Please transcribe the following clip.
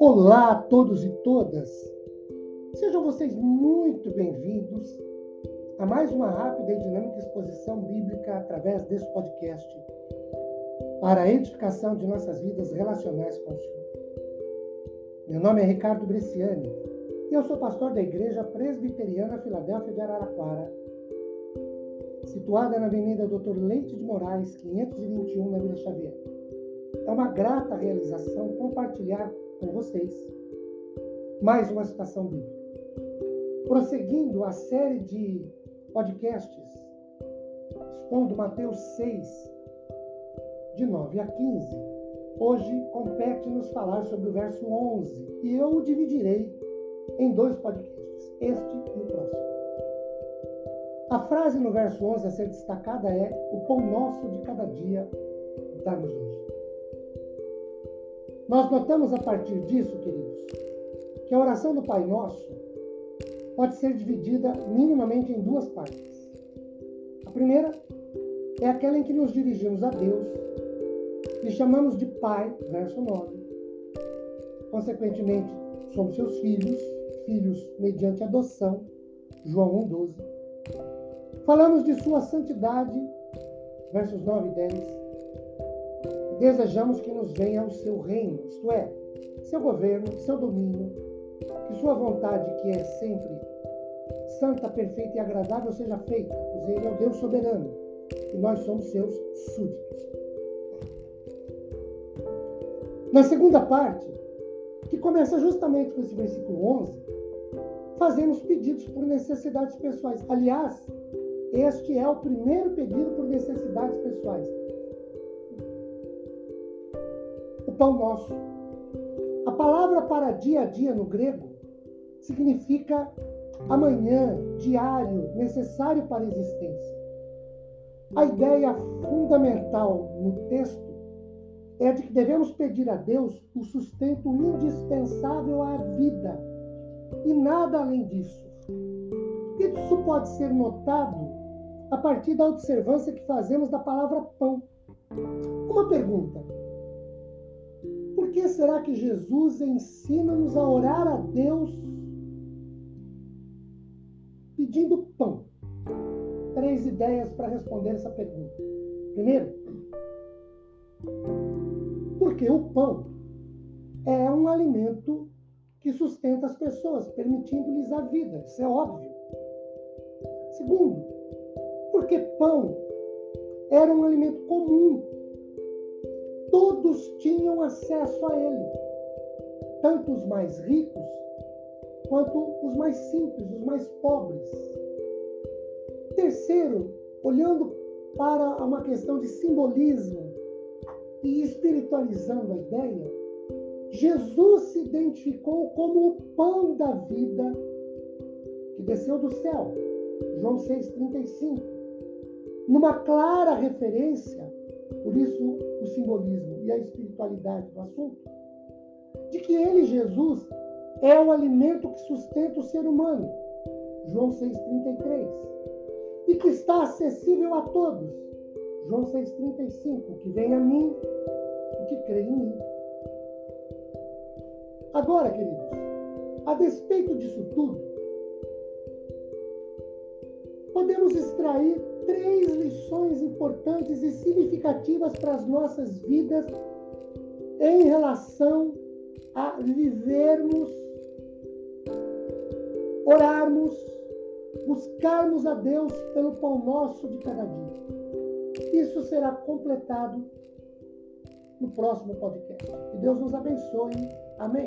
Olá a todos e todas. Sejam vocês muito bem-vindos a mais uma rápida e dinâmica exposição bíblica através desse podcast para a edificação de nossas vidas relacionais com o Senhor. Meu nome é Ricardo Bresciani e eu sou pastor da Igreja Presbiteriana Filadélfia de Araraquara, situada na Avenida Doutor Leite de Moraes, 521, na Vila Xavier. É uma grata realização compartilhar com vocês mais uma citação bíblica. Prosseguindo a série de podcasts expondo Mateus 6, de 9 a 15, hoje compete-nos falar sobre o verso 11 e eu o dividirei em dois podcasts, este e o próximo. A frase no verso 11 a ser destacada é: O pão nosso de cada dia dá-nos hoje. Nós notamos a partir disso, queridos, que a oração do Pai Nosso pode ser dividida minimamente em duas partes. A primeira é aquela em que nos dirigimos a Deus e chamamos de Pai, verso 9. Consequentemente, somos seus filhos, filhos mediante adoção, João 1,12. Falamos de sua santidade, versos 9 e 10. Desejamos que nos venha o seu reino, isto é, seu governo, seu domínio, que sua vontade, que é sempre santa, perfeita e agradável, seja feita, pois ele é o Deus soberano e nós somos seus súditos. Na segunda parte, que começa justamente com esse versículo 11, fazemos pedidos por necessidades pessoais. Aliás, este é o primeiro pedido por necessidades pessoais. O pão nosso. A palavra para dia a dia no grego significa amanhã, diário, necessário para a existência. A ideia fundamental no texto é de que devemos pedir a Deus o sustento indispensável à vida e nada além disso. Isso pode ser notado a partir da observância que fazemos da palavra pão. Uma pergunta: por que será que Jesus ensina-nos a orar a Deus pedindo pão? Três ideias para responder essa pergunta. Primeiro, porque o pão é um alimento que sustenta as pessoas, permitindo-lhes a vida. Isso é óbvio. Segundo, porque pão era um alimento comum. Todos tinham acesso a ele, tanto os mais ricos quanto os mais simples, os mais pobres. Terceiro, olhando para uma questão de simbolismo e espiritualizando a ideia, Jesus se identificou como o pão da vida que desceu do céu. João 6,35. Numa clara referência, por isso o simbolismo e a espiritualidade do assunto, de que ele, Jesus, é o alimento que sustenta o ser humano. João 6,33. E que está acessível a todos. João 6,35. Que vem a mim o que crê em mim. Agora, queridos, a despeito disso tudo, podemos extrair três lições importantes e significativas para as nossas vidas em relação a vivermos, orarmos, buscarmos a Deus pelo pão nosso de cada dia. Isso será completado no próximo podcast. Que Deus nos abençoe. Amém.